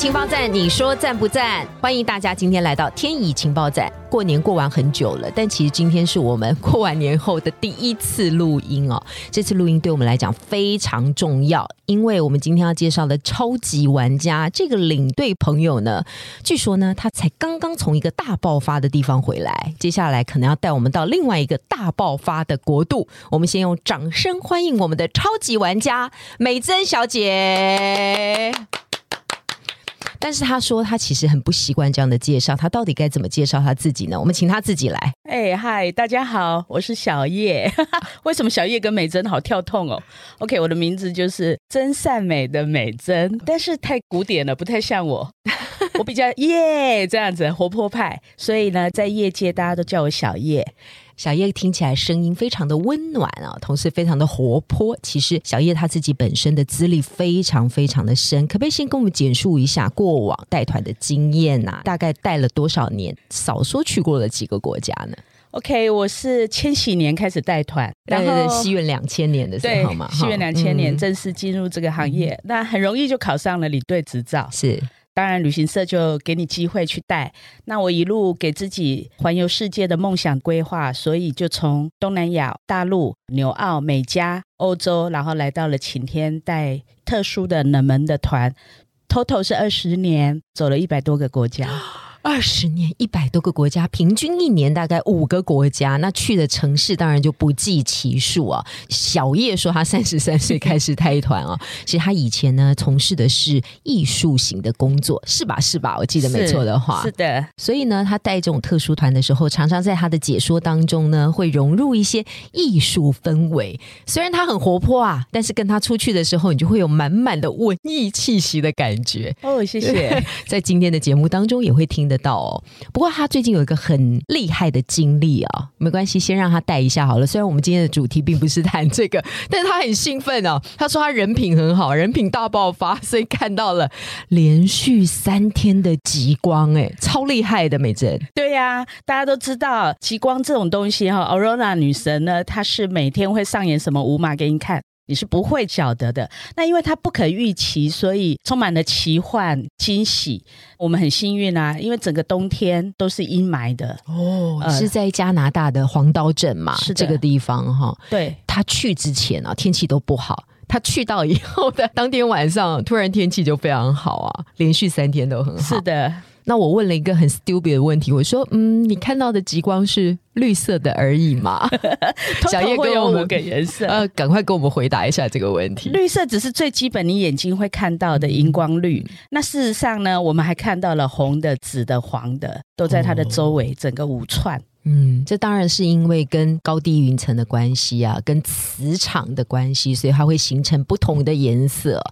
情报站，你说赞不赞？欢迎大家今天来到天意情报站。过年过完很久了，但其实今天是我们过完年后的第一次录音哦。这次录音对我们来讲非常重要，因为我们今天要介绍的超级玩家这个领队朋友呢，据说呢他才刚刚从一个大爆发的地方回来，接下来可能要带我们到另外一个大爆发的国度。我们先用掌声欢迎我们的超级玩家美珍小姐。但是他说他其实很不习惯这样的介绍，他到底该怎么介绍他自己呢？我们请他自己来。哎嗨，大家好，我是小叶。为什么小叶跟美珍好跳痛哦？OK，我的名字就是真善美的美珍，但是太古典了，不太像我。我比较耶这样子活泼派，所以呢，在业界大家都叫我小叶。小叶听起来声音非常的温暖啊，同时非常的活泼。其实小叶他自己本身的资历非常非常的深，可不可以先跟我们简述一下过往带团的经验啊？大概带了多少年？少说去过了几个国家呢？OK，我是千禧年开始带团，然后西元两千年的时候嘛，西元两千年正式进入这个行业，那很容易就考上了领队执照。是。当然，旅行社就给你机会去带。那我一路给自己环游世界的梦想规划，所以就从东南亚、大陆、纽澳、美加、欧洲，然后来到了晴天，带特殊的冷门的团，total 是二十年，走了一百多个国家。二十年一百多个国家，平均一年大概五个国家，那去的城市当然就不计其数啊。小叶说他三十三岁开始带团啊，其实他以前呢从事的是艺术型的工作，是吧？是吧？我记得没错的话，是的。所以呢，他带这种特殊团的时候，常常在他的解说当中呢，会融入一些艺术氛围。虽然他很活泼啊，但是跟他出去的时候，你就会有满满的文艺气息的感觉。哦，谢谢。在今天的节目当中也会听。得到哦，不过他最近有一个很厉害的经历啊，没关系，先让他带一下好了。虽然我们今天的主题并不是谈这个，但是他很兴奋哦。他说他人品很好，人品大爆发，所以看到了连续三天的极光，哎，超厉害的美珍。对呀，大家都知道极光这种东西哈，Aurora 女神呢，她是每天会上演什么舞码给你看。你是不会晓得的。那因为它不可预期，所以充满了奇幻惊喜。我们很幸运啊，因为整个冬天都是阴霾的哦。是在加拿大的黄刀镇嘛？是这个地方哈。对，他去之前啊，天气都不好。他去到以后的当天晚上，突然天气就非常好啊，连续三天都很好。是的。那我问了一个很 stupid 的问题，我说：“嗯，你看到的极光是绿色的而已吗？” 小叶给我们个颜色，呃，赶快给我们回答一下这个问题。绿色只是最基本你眼睛会看到的荧光绿，那事实上呢，我们还看到了红的、紫的、黄的，都在它的周围整个五串。嗯，这当然是因为跟高低云层的关系啊，跟磁场的关系，所以它会形成不同的颜色。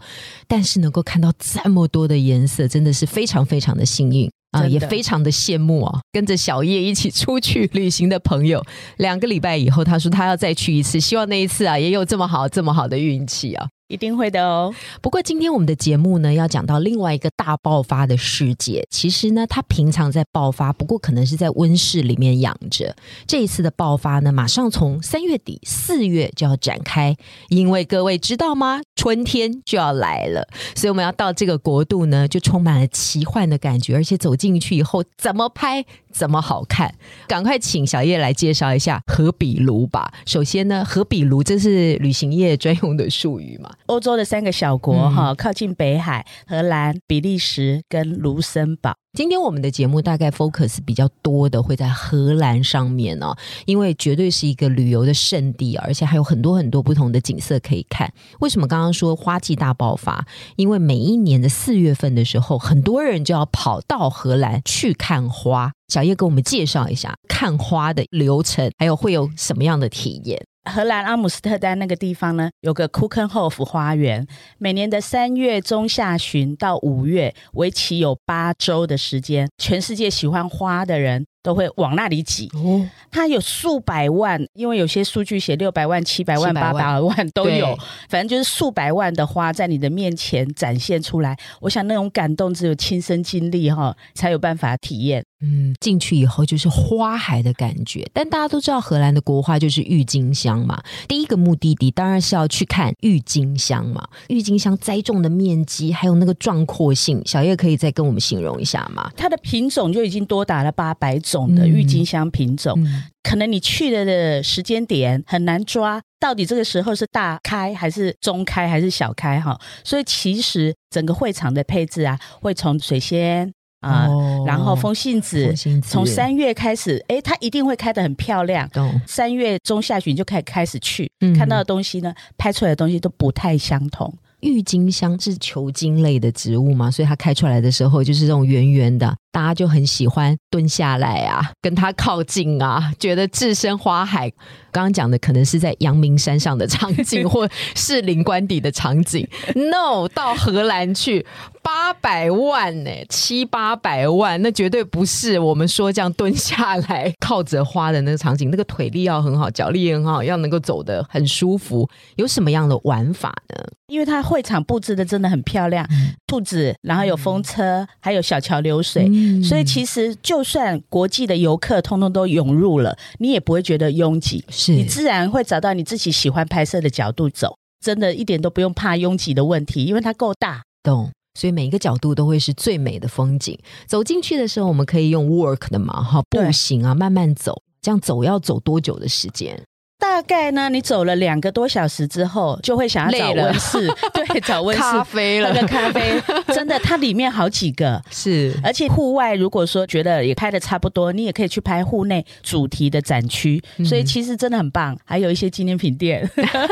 但是能够看到这么多的颜色，真的是非常非常的幸运啊，也非常的羡慕啊！跟着小叶一起出去旅行的朋友，两个礼拜以后，他说他要再去一次，希望那一次啊，也有这么好这么好的运气啊。一定会的哦。不过今天我们的节目呢，要讲到另外一个大爆发的世界。其实呢，它平常在爆发，不过可能是在温室里面养着。这一次的爆发呢，马上从三月底四月就要展开，因为各位知道吗？春天就要来了，所以我们要到这个国度呢，就充满了奇幻的感觉，而且走进去以后，怎么拍？怎么好看？赶快请小叶来介绍一下荷比卢吧。首先呢，荷比卢这是旅行业专用的术语嘛？欧洲的三个小国哈，靠近北海，荷兰、比利时跟卢森堡。今天我们的节目大概 focus 比较多的会在荷兰上面哦，因为绝对是一个旅游的圣地，而且还有很多很多不同的景色可以看。为什么刚刚说花季大爆发？因为每一年的四月份的时候，很多人就要跑到荷兰去看花。小叶给我们介绍一下看花的流程，还有会有什么样的体验？荷兰阿姆斯特丹那个地方呢，有个库肯霍夫花园，每年的三月中下旬到五月，为期有八周的时间，全世界喜欢花的人都会往那里挤。哦，它有数百万，因为有些数据写六百万、七百万、八百万都有，反正就是数百万的花在你的面前展现出来。我想那种感动只有亲身经历哈才有办法体验。嗯，进去以后就是花海的感觉。但大家都知道，荷兰的国花就是郁金香嘛。第一个目的地当然是要去看郁金香嘛。郁金香栽种的面积还有那个壮阔性，小叶可以再跟我们形容一下吗？它的品种就已经多达了八百种的嗯郁金香品种，嗯，可能你去了的时间点很难抓，到底这个时候是大开还是中开还是小开哈？所以其实整个会场的配置啊，会从水仙啊、哦然后风信子风信子从三月开始，诶，它一定会开的很漂亮。三月中下旬就开开始去，嗯看到的东西呢，拍出来的东西都不太相同。郁金香是球茎类的植物嘛，所以它开出来的时候就是这种圆圆的，大家就很喜欢蹲下来啊，跟他靠近啊，觉得置身花海。刚刚讲的可能是在阳明山上的场景，或士林官邸的场景。No，到荷兰去八百万呢、七八百万，那绝对不是我们说这样蹲下来靠着花的那个场景，那个腿力要很好，脚力也很好，要能够走得很舒服。有什么样的玩法呢？因为它会场布置的真的很漂亮，兔子，然后有风车，还有小桥流水，嗯所以其实就算国际的游客通通都涌入了，你也不会觉得拥挤，是你自然会找到你自己喜欢拍摄的角度走，真的一点都不用怕拥挤的问题，因为它够大。懂。所以每一个角度都会是最美的风景。走进去的时候，我们可以用 work 的嘛，哈，对步行啊，慢慢走。这样走要走多久的时间？大概呢，你走了两个多小时之后，就会想要找温室，对，找温室咖啡了喝个咖啡，真的，它里面好几个。是而且户外如果说觉得也拍的差不多，你也可以去拍户内主题的展区，嗯所以其实真的很棒。还有一些纪念品店，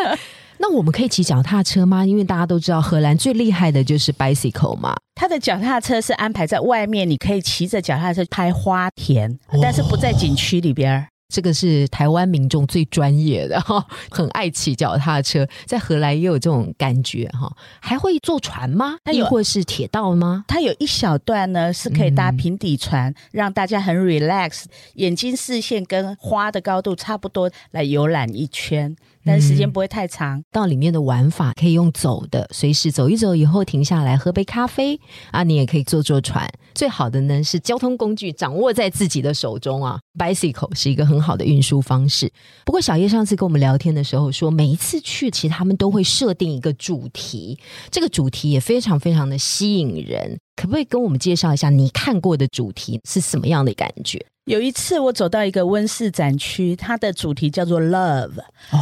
那我们可以骑脚踏车吗？因为大家都知道荷兰最厉害的就是 bicycle 嘛。它的脚踏车是安排在外面，你可以骑着脚踏车拍花田，哦但是不在景区里边儿。这个是台湾民众最专业的哈，很爱骑脚踏车，在荷兰也有这种感觉哈。还会坐船吗？它或是铁道吗？它有一小段呢是可以搭嗯平底船，让大家很 relax，眼睛视线跟花的高度差不多来游览一圈，但是时间不会太长。到里面的玩法可以用走的，随时走一走以后停下来喝杯咖啡啊，你也可以坐坐船。最好的呢是交通工具掌握在自己的手中啊，bicycle 是一个很好的运输方式。不过小叶上次跟我们聊天的时候说，每一次去其实他们都会设定一个主题，这个主题也非常非常的吸引人。可不可以跟我们介绍一下你看过的主题是什么样的感觉？有一次我走到一个温室展区，它的主题叫做 Love，、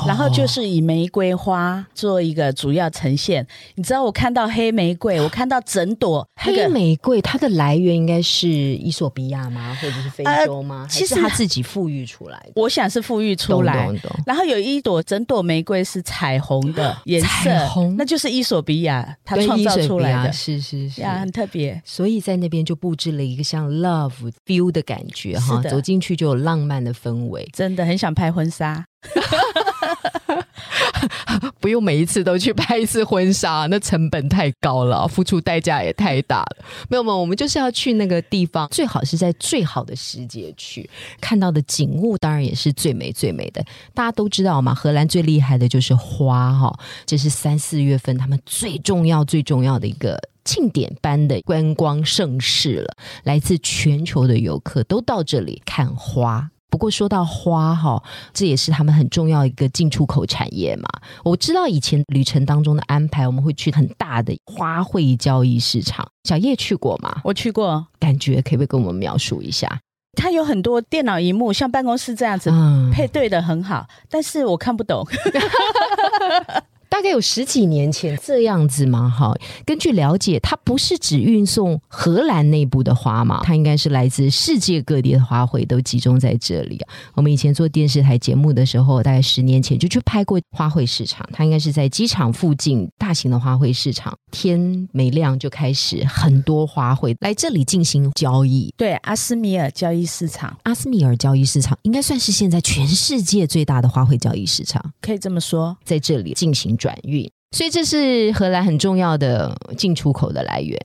然后就是以玫瑰花做一个主要呈现。你知道我看到黑玫瑰，我看到整朵那黑玫瑰，它的来源应该是伊索比亚吗？或者是非洲吗？呃其实还是他自己富裕出来的？我想是富裕出来。懂懂懂然后有一朵整朵玫瑰是彩虹的 颜色，那就是伊索比亚它创造出来的是是是呀，很特别。所以在那边就布置了一个像 love feel 的感觉哈，走进去就有浪漫的氛围，真的很想拍婚纱，不用每一次都去拍一次婚纱，那成本太高了，付出代价也太大了。没有没有，我们就是要去那个地方，最好是在最好的时节去，看到的景物当然也是最美最美的。大家都知道嘛，荷兰最厉害的就是花哈，这是三四月份他们最重要最重要的一个。庆典般的观光盛世了，来自全球的游客都到这里看花。不过说到花哈，这也是他们很重要一个进出口产业嘛。我知道以前旅程当中的安排，我们会去很大的花卉交易市场。小叶去过吗？我去过。感觉可不可以跟我们描述一下？它有很多电脑荧幕，像办公室这样子、嗯，配对的很好，但是我看不懂。大概有十几年前这样子嘛，哈。根据了解，它不是只运送荷兰内部的花嘛，它应该是来自世界各地的花卉都集中在这里啊。我们以前做电视台节目的时候，大概十年前就去拍过花卉市场，它应该是在机场附近大型的花卉市场，天没亮就开始很多花卉来这里进行交易。对，阿斯米尔交易市场，阿斯米尔交易市场应该算是现在全世界最大的花卉交易市场，可以这么说，在这里进行转运。所以这是荷兰很重要的进出口的来源。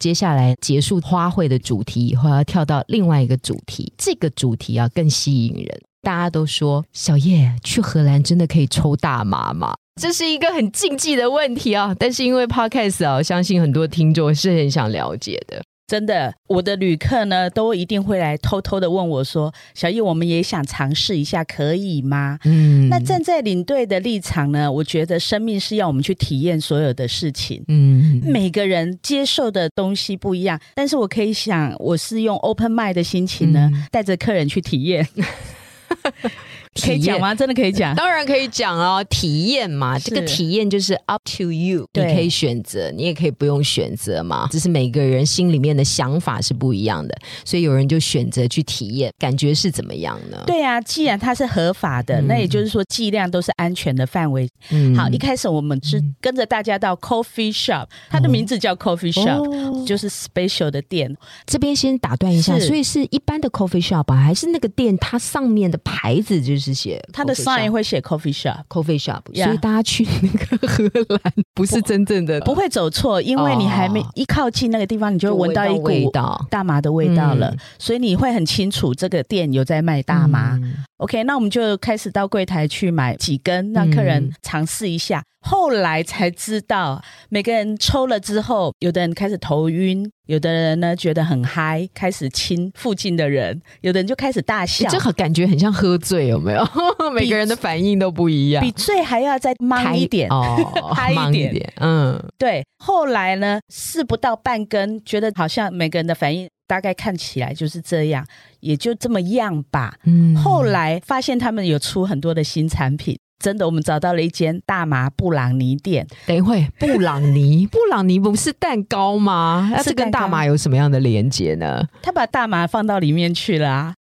接下来结束花卉的主题以后，要跳到另外一个主题。这个主题啊更吸引人。大家都说小叶去荷兰真的可以抽大麻吗？这是一个很禁忌的问题啊。但是因为 Podcast 啊，相信很多听众是很想了解的。真的，我的旅客呢，都一定会来偷偷的问我说：“小叶，我们也想尝试一下，可以吗？”嗯，那站在领队的立场呢，我觉得生命是要我们去体验所有的事情。嗯，每个人接受的东西不一样，但是我可以想，我是用 open mind 的心情呢，带着客人去体验。可以讲吗？真的可以讲？当然可以讲哦。体验嘛，这个体验就是 up to you，你可以选择，你也可以不用选择嘛。只是每个人心里面的想法是不一样的，所以有人就选择去体验，感觉是怎么样呢？对啊，既然它是合法的，那也就是说剂量都是安全的范围。嗯，好，一开始我们是跟着大家到 coffee shop，它的名字叫 coffee shop，就是 special 的店。这边先打断一下，所以是一般的 coffee shop 吧还是那个店它上面的牌子就是？是写他的 sign 会写 coffee shop，coffee shop，所以大家去那个荷兰不是真正的不会走错，因为你还没一靠近那个地方，你就闻到一股大麻的味道了，所以你会很清楚这个店有在卖大麻。OK，那我们就开始到柜台去买几根，让客人尝试一下。后来才知道，每个人抽了之后，有的人开始头晕，有的人呢觉得很嗨，开始亲附近的人，有的人就开始大笑，这感觉很像喝醉，有没有？每个人的反应都不一样，比醉还要再忙一点哦，嗨一点，嗯，对。后来呢，试不到半根，觉得好像每个人的反应大概看起来就是这样，也就这么样吧。嗯，后来发现他们有出很多的新产品。真的，我们找到了一间大麻布朗尼店。等一会，布朗尼，布朗尼不是蛋糕吗？那这跟大麻有什么样的连接呢？他把大麻放到里面去了啊！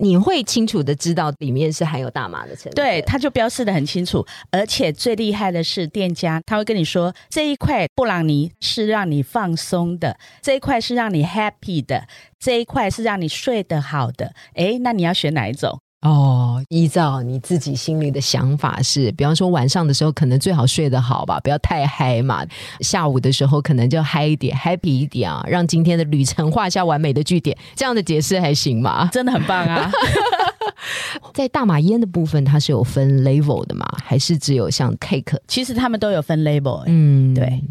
你会清楚的知道里面是含有大麻的成分。对，它就标示的很清楚。而且最厉害的是，店家他会跟你说，这一块布朗尼是让你放松的，这一块是让你 happy 的，这一块是让你睡得好的。哎，那你要选哪一种？哦，依照你自己心里的想法是，比方说晚上的时候可能最好睡得好吧，不要太嗨嘛。下午的时候可能就嗨一点，happy 一点啊，让今天的旅程画下完美的句点。这样的解释还行吗？真的很棒啊！在大马烟的部分，它是有分 level 的吗？还是只有像 cake？其实他们都有分 level。嗯，对。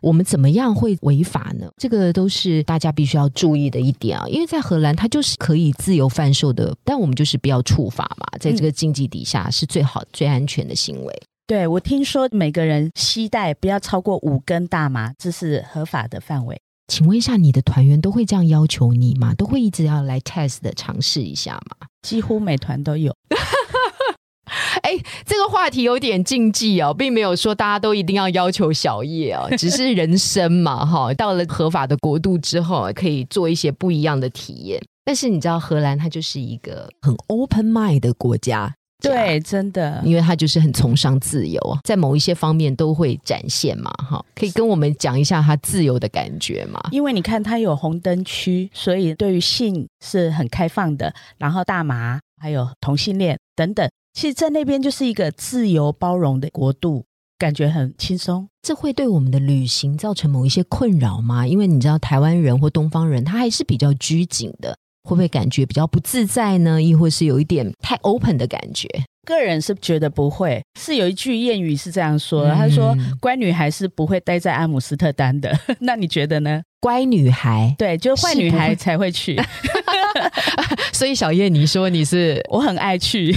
我们怎么样会违法呢？这个都是大家必须要注意的一点啊！因为在荷兰，它就是可以自由贩售的，但我们就是不要触法嘛，在这个经济底下是最好、最安全的行为。对我听说，每个人携带不要超过五根大麻，这是合法的范围。请问一下，你的团员都会这样要求你吗？都会一直要来 test 的尝试一下吗？几乎每团都有。哎，这个话题有点禁忌哦，并没有说大家都一定要要求小叶哦，只是人生嘛，哈，到了合法的国度之后，可以做一些不一样的体验。但是你知道，荷兰它就是一个很 open mind 的国家，对，真的，因为它就是很崇尚自由，在某一些方面都会展现嘛，哈，可以跟我们讲一下它自由的感觉吗？因为你看，它有红灯区，所以对于性是很开放的，然后大麻还有同性恋等等。其实，在那边就是一个自由包容的国度，感觉很轻松。这会对我们的旅行造成某一些困扰吗？因为你知道，台湾人或东方人，他还是比较拘谨的，会不会感觉比较不自在呢？亦或是有一点太 open 的感觉？个人是觉得不会。是有一句谚语是这样说：“他说，乖女孩是不会待在阿姆斯特丹的。”那你觉得呢？乖女孩，对，就坏女孩才会去。所以小叶，你说你是我很爱去。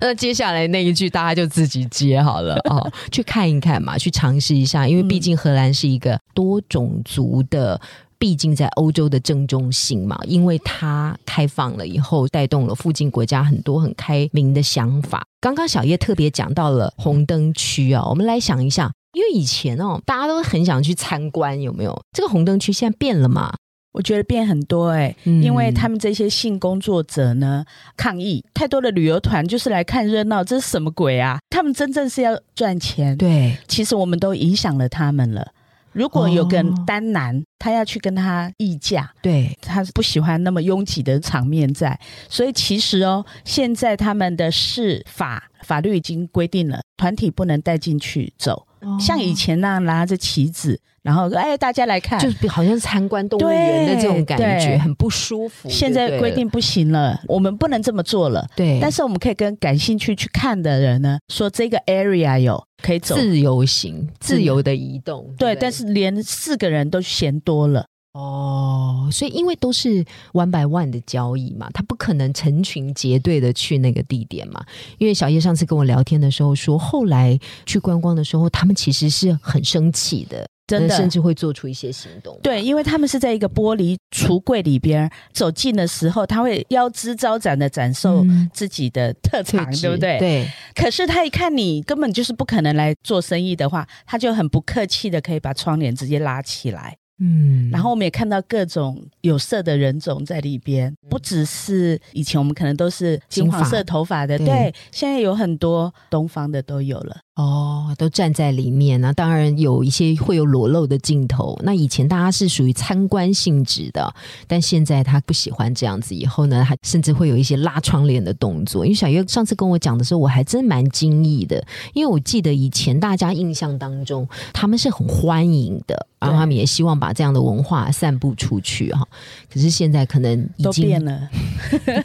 那接下来那一句大家就自己接好了哦，去看一看嘛，去尝试一下，因为毕竟荷兰是一个多种族的毕竟在欧洲的正中心嘛，因为它开放了以后，带动了附近国家很多很开明的想法。刚刚小叶特别讲到了红灯区啊，我们来想一下，因为以前哦，大家都很想去参观，有没有？这个红灯区现在变了吗？我觉得变很多哎、嗯因为他们这些性工作者呢抗议，太多的旅游团就是来看热闹，这是什么鬼啊？他们真正是要赚钱。对，其实我们都影响了他们了。如果有个哦单男，他要去跟他议价，对，他不喜欢那么拥挤的场面在，所以其实哦，现在他们的市法法律已经规定了，团体不能带进去走，像以前那样拿着旗子，然后哎大家来看，就是好像参观动物园的这种感觉，很不舒服。现在规定不行了，我们不能这么做了。对，但是我们可以跟感兴趣去看的人呢，说这个 area 有可以走，自由行、自由的移动，对，不但是连四个人都嫌多了。哦，所以因为都是 one by one 的交易嘛，他不可能成群结队的去那个地点嘛。因为小叶上次跟我聊天的时候说，后来去观光的时候，他们其实是很生气的，真的甚至会做出一些行动。对，因为他们是在一个玻璃橱柜里边走近的时候，他会腰肢招展的展售嗯自己的特长，嗯对不对？。对，可是他一看你根本就是不可能来做生意的话，他就很不客气的可以把窗帘直接拉起来。嗯然后我们也看到各种有色的人种在里边，不只是以前我们可能都是金黄色头发的，对，现在有很多东方的都有了。哦，都站在里面那当然有一些会有裸露的镜头。那以前大家是属于参观性质的，但现在他不喜欢这样子。以后呢，还甚至会有一些拉窗帘的动作。因为小月上次跟我讲的时候，我还真蛮惊异的，因为我记得以前大家印象当中他们是很欢迎的，然后他们也希望把这样的文化散布出去哈。可是现在可能已都经变了，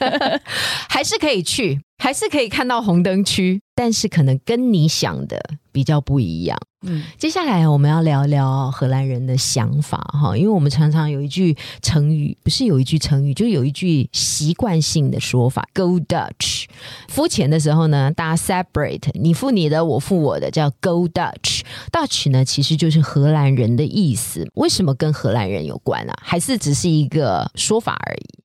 还是可以去，还是可以看到红灯区，但是可能跟你想的比较不一样。嗯，接下来我们要聊聊荷兰人的想法哈，因为我们常常有一句成语，不是有一句成语，就有一句习惯性的说法，Go Dutch。付钱的时候呢，大家 separate，你付你的，我付我的，叫 Go Dutch。Dutch 呢，其实就是荷兰人的意思。为什么跟荷兰人有关啊？还是只是一个说法而已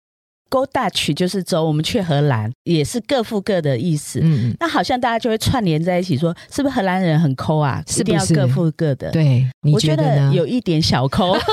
？Go Dutch 就是走我们去荷兰，也是各付各的意思。嗯，那好像大家就会串联在一起说，是不是荷兰人很抠啊？是不是一定要各付各的。，对，你我觉得？有一点小抠。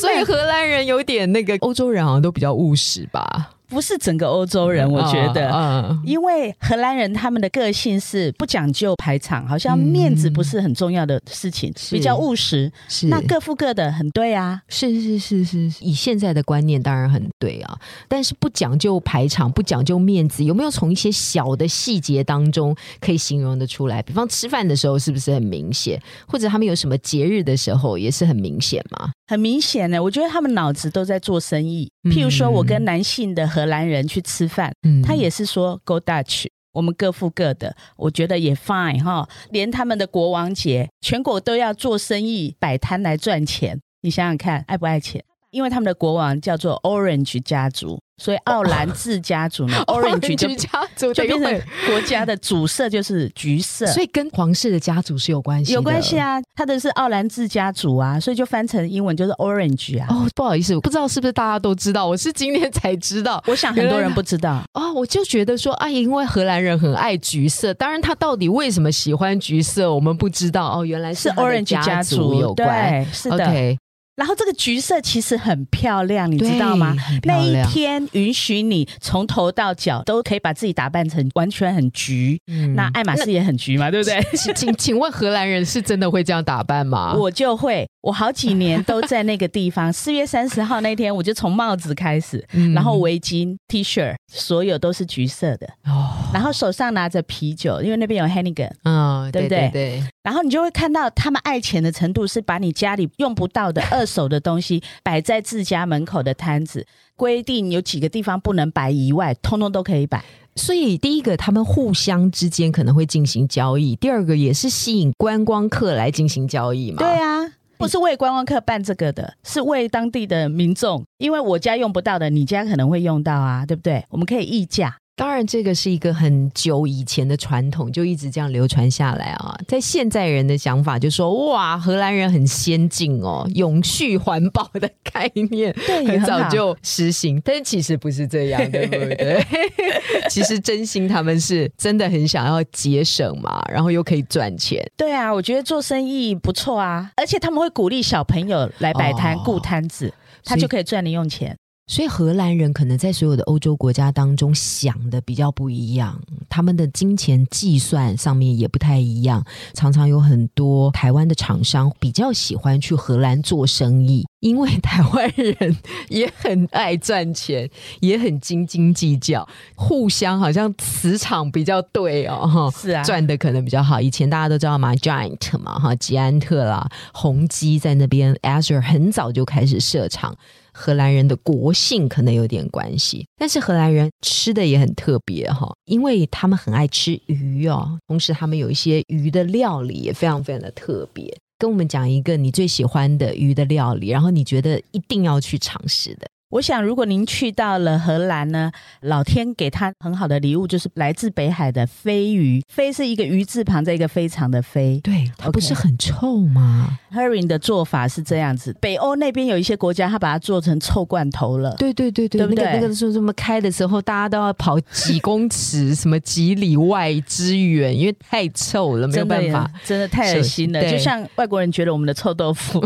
所以荷兰人有点那个欧洲人好像都比较务实吧？不是整个欧洲人，我觉得。嗯，因为荷兰人他们的个性是不讲究排场，好像面子不是很重要的事情，是比较务实。是那各付各的，很对啊。是是是是，以现在的观念当然很对啊，但是不讲究排场，不讲究面子，有没有从一些小的细节当中可以形容的出来？比方吃饭的时候是不是很明显，或者他们有什么节日的时候也是很明显吗？很明显呢，我觉得他们脑子都在做生意。嗯譬如说，我跟男性的荷兰人去吃饭，嗯他也是说 Go Dutch，我们各付各的，我觉得也 fine 哈。连他们的国王节，全国都要做生意摆摊来赚钱，你想想看，爱不爱钱？因为他们的国王叫做 Orange 家族，所以奥兰治家族呢、，Orange 就家族就变成，国家的主色就是橘色，所以跟皇室的家族是有关系，有关系。啊。他的是奥兰治家族啊，所以就翻成英文就是 Orange 啊。哦，不好意思，不知道是不是大家都知道，我是今天才知道。我想很多人不知道。哦，我就觉得说，啊，因为荷兰人很爱橘色，当然他到底为什么喜欢橘色，我们不知道。哦，原来是 Orange 家家族有关。对，是的。然后这个橘色其实很漂亮，你知道吗那一天允许你从头到脚都可以把自己打扮成完全很橘。嗯那爱马仕也很橘嘛，对不对？请请请问荷兰人是真的会这样打扮吗？我就会，我好几年都在那个地方。四月三十号那天，我就从帽子开始，嗯然后围巾、T 恤，所有都是橘色的。哦，然后手上拿着啤酒，因为那边有 Hennigan。嗯，对不对对对，然后你就会看到他们爱钱的程度是把你家里用不到的二手的东西摆在自家门口的摊子，规定有几个地方不能摆以外，通通都可以摆。所以第一个，他们互相之间可能会进行交易；第二个，也是吸引观光客来进行交易嘛。对啊。不是为观光客办这个的，是为当地的民众，因为我家用不到的，你家可能会用到啊，对不对？我们可以议价，当然，这个是一个很久以前的传统，就一直这样流传下来啊。在现在人的想法，就说哇，荷兰人很先进哦，永续环保的概念，对，很早就实行。但其实不是这样，对不对？其实真心他们是真的很想要节省嘛，然后又可以赚钱。对啊，我觉得做生意不错啊，而且他们会鼓励小朋友来摆摊、顾摊子，他就可以赚零用钱。所以荷兰人可能在所有的欧洲国家当中想的比较不一样，他们的金钱计算上面也不太一样。常常有很多台湾的厂商比较喜欢去荷兰做生意，因为台湾人也很爱赚钱，也很斤斤计较，互相好像磁场比较对哦，哈，是啊，赚的可能比较好。以前大家都知道嘛，Giant 嘛，哈，吉安特啦，宏基在那边，Azure 很早就开始设厂。荷兰人的国性可能有点关系，但是荷兰人吃的也很特别哈，因为他们很爱吃鱼哦，同时他们有一些鱼的料理也非常非常的特别。跟我们讲一个你最喜欢的鱼的料理，然后你觉得一定要去尝试的。我想，如果您去到了荷兰呢，老天给他很好的礼物，就是来自北海的飞鱼。飞是一个鱼字旁，在一个非常的飞。对，它不是很臭吗？Herring 的做法是这样子，北欧那边有一些国家，他把它做成臭罐头了。对对对对，那个那个说什么开的时候，大家都要跑几公尺、什么几里外之远，因为太臭了，没有办法，真的太恶心了。就像外国人觉得我们的臭豆腐，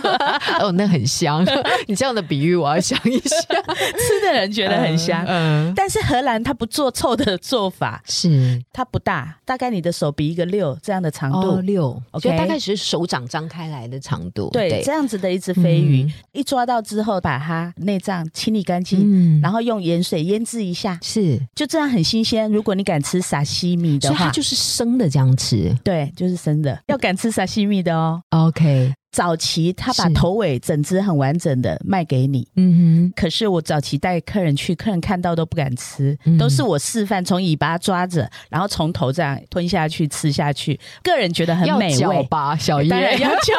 哦，那很香。你这样的比喻，我要想。一下，吃的人觉得很香，嗯，但是荷兰它不做臭的做法是。它不大，大概你的手比一个六这样的长度，六，OK，大概是手掌张开来的长度，对，这样子的一只飞鱼，一抓到之后把它内脏清理干净，然后用盐水腌制一下，是。就这样很新鲜。如果你敢吃沙西米的话，就是生的这样吃，对，就是生的，要敢吃沙西米的哦，OK。早期他把头尾整只很完整的卖给你，嗯哼。可是我早期带客人去，客人看到都不敢吃，都是我示范从尾巴抓着，然后从头这样吞下去吃下去，个人觉得很美味吧？小叶要嚼，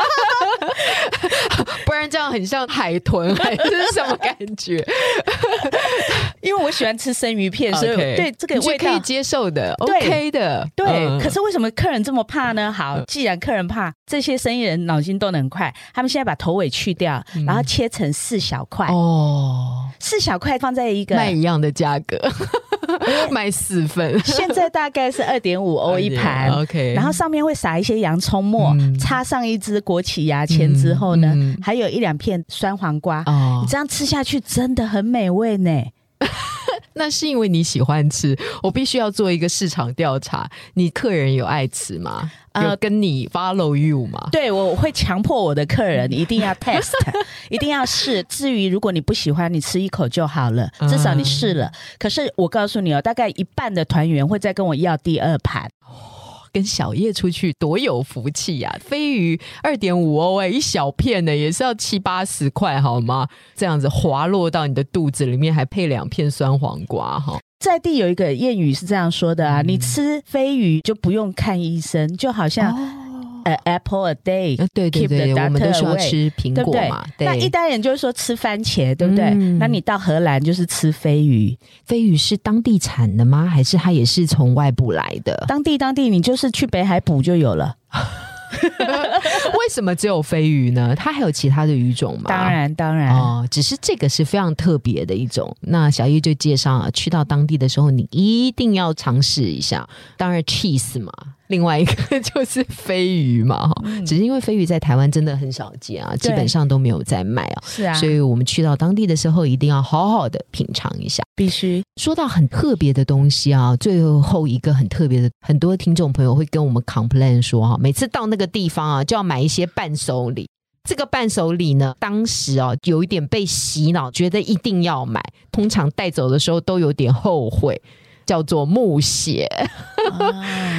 不然这样很像海豚，还是什么感觉？因为我喜欢吃生鱼片，所以对这个味可以接受的，OK 的。对，可是为什么客人这么怕呢？好，既然客人怕，这些生意人脑筋都能。很快，他们现在把头尾去掉，然后切成四小块哦，四小块放在一个卖一样的价格，卖四份，现在大概是二点五 欧一盘。OK，然后上面会撒一些洋葱末，插上一支国企牙签之后呢，还有一两片酸黄瓜。哦，你这样吃下去真的很美味呢。那是因为你喜欢吃，我必须要做一个市场调查。你客人有爱吃吗？呃跟你 follow you 吗？对，我会强迫我的客人 一定要 test，一定要试。至于如果你不喜欢，你吃一口就好了，至少你试了。可是我告诉你哦，大概一半的团员会再跟我要第二盘。跟小叶出去多有福气呀！飞鱼二点五欧哎，一小片呢，也是要七八十块好吗？这样子滑落到你的肚子里面，还配两片酸黄瓜哈。在地有一个谚语是这样说的啊，你吃飞鱼就不用看医生，就好像。呃，apple a day，对对对，我们都需要吃苹果嘛。那一般人就是说吃番茄，对不对？那你到荷兰就是吃飞鱼，飞鱼是当地产的吗？还是它也是从外部来的？当地当地，你就是去北海捕就有了。为什么只有飞鱼呢？它还有其他的鱼种吗？当然，当然哦，只是这个是非常特别的一种。那小叶就介绍啊，去到当地的时候，你一定要尝试一下。当然，cheese 嘛。另外一个就是飞鱼嘛，哈，只是因为飞鱼在台湾真的很少见啊，基本上都没有在卖啊，是啊，所以我们去到当地的时候，一定要好好的品尝一下，必须。说到很特别的东西啊，最后一个很特别的，很多听众朋友会跟我们 complain 说哈，每次到那个地方啊，就要买一些伴手礼。这个伴手礼呢，当时哦有一点被洗脑，觉得一定要买，通常带走的时候都有点后悔。叫做木鞋，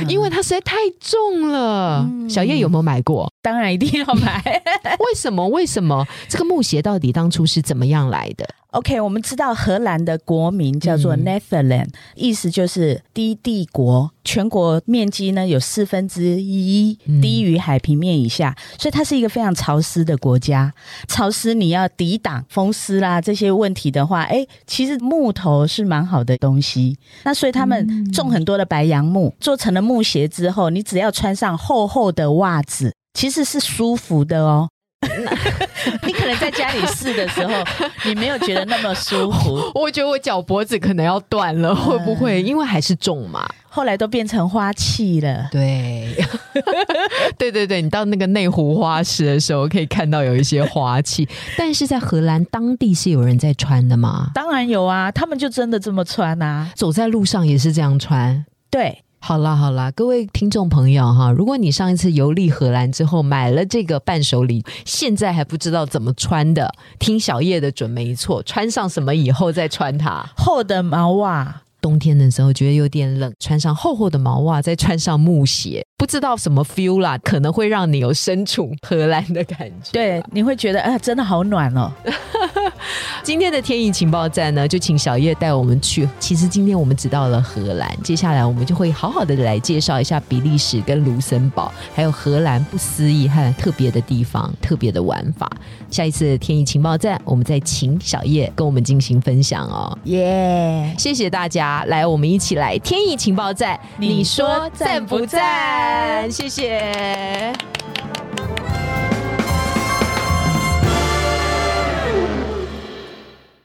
因为它实在太重了。小叶有没有买过？当然一定要买。为什么？为什么这个木鞋到底当初是怎么样来的？OK，我们知道荷兰的国名叫做嗯 Netherland，、意思就是低帝国。全国面积呢有四分之一嗯低于海平面以下，所以它是一个非常潮湿的国家。潮湿你要抵挡风湿啦这些问题的话，哎，其实木头是蛮好的东西。那所以他们种很多的白杨木，做成了木鞋之后，你只要穿上厚厚的袜子，其实是舒服的哦。你可能在家里试的时候，你没有觉得那么舒服，我觉得我脚脖子可能要断了，会不会？因为还是重嘛。后来都变成花器了。对，对对对，你到那个内湖花市的时候，可以看到有一些花器，但是在荷兰当地是有人在穿的吗？当然有啊，他们就真的这么穿啊。走在路上也是这样穿。对，好啦好啦，各位听众朋友哈，如果你上一次游历荷兰之后买了这个伴手礼，现在还不知道怎么穿的，听小叶的准没错，穿上什么以后再穿它。厚的毛袜，冬天的时候觉得有点冷，穿上厚厚的毛袜，再穿上木鞋，不知道什么 feel 啦，可能会让你有身处荷兰的感觉。对，你会觉得啊，真的好暖哦。今天的天意情报站呢，就请小叶带我们去。其实今天我们只到了荷兰，接下来我们就会好好的来介绍一下比利时跟卢森堡，还有荷兰不思议和特别的地方、特别的玩法。下一次的天意情报站，我们再请小叶跟我们进行分享哦。耶、谢谢大家，来，我们一起来天意情报站，你说赞不赞谢谢。